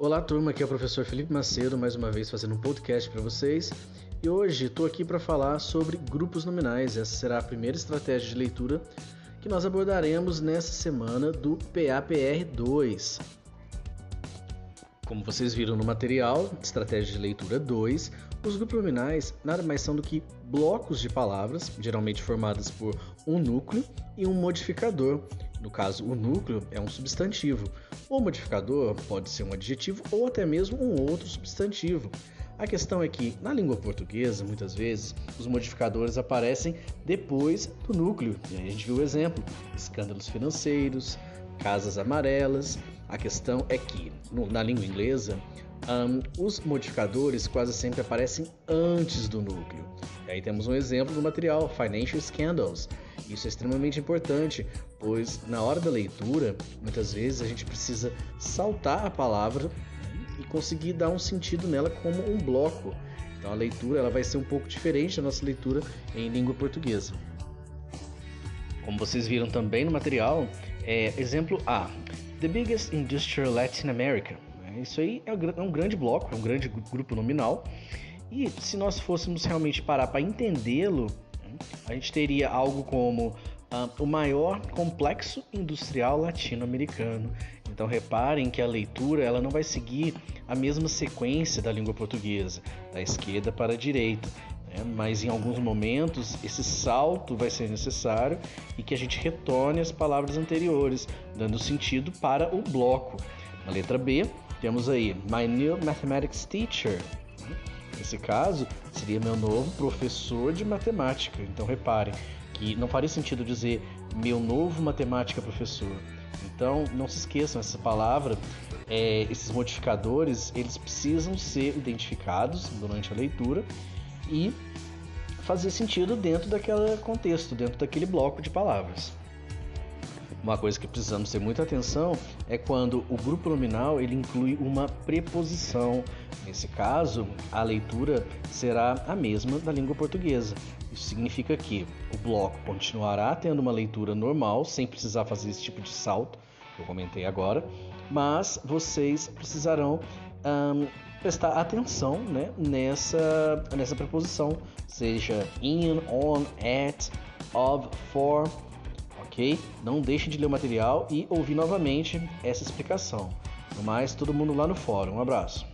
Olá, turma, aqui é o professor Felipe Macedo, mais uma vez fazendo um podcast para vocês. E hoje estou aqui para falar sobre grupos nominais. Essa será a primeira estratégia de leitura que nós abordaremos nessa semana do PAPR 2. Como vocês viram no material, Estratégia de Leitura 2, os grupos nominais nada mais são do que blocos de palavras, geralmente formadas por um núcleo e um modificador. No caso, o núcleo é um substantivo. O modificador pode ser um adjetivo ou até mesmo um outro substantivo. A questão é que, na língua portuguesa, muitas vezes, os modificadores aparecem depois do núcleo. E aí a gente viu o exemplo: escândalos financeiros, casas amarelas, a questão é que, no, na língua inglesa, um, os modificadores quase sempre aparecem antes do núcleo. E aí temos um exemplo do material Financial Scandals. Isso é extremamente importante, pois na hora da leitura, muitas vezes a gente precisa saltar a palavra e conseguir dar um sentido nela como um bloco. Então a leitura ela vai ser um pouco diferente da nossa leitura em língua portuguesa. Como vocês viram também no material, é, exemplo A: The biggest industrial Latin America. É, isso aí é, é um grande bloco, é um grande grupo nominal. E se nós fôssemos realmente parar para entendê-lo, a gente teria algo como uh, o maior complexo industrial latino-americano. Então reparem que a leitura ela não vai seguir a mesma sequência da língua portuguesa, da esquerda para a direita. Né? Mas em alguns momentos esse salto vai ser necessário e que a gente retorne as palavras anteriores, dando sentido para o bloco. Na letra B, temos aí My New Mathematics Teacher. Nesse caso, seria meu novo professor de matemática. Então reparem que não faria sentido dizer meu novo matemática professor. Então não se esqueçam essa palavra, é, esses modificadores, eles precisam ser identificados durante a leitura e fazer sentido dentro daquele contexto, dentro daquele bloco de palavras. Uma coisa que precisamos ter muita atenção é quando o grupo nominal ele inclui uma preposição. Nesse caso, a leitura será a mesma da língua portuguesa. Isso significa que o bloco continuará tendo uma leitura normal, sem precisar fazer esse tipo de salto que eu comentei agora, mas vocês precisarão um, prestar atenção né, nessa, nessa preposição, seja in, on, at, of, for, ok? Não deixe de ler o material e ouvir novamente essa explicação. No mais, todo mundo lá no fórum. Um abraço.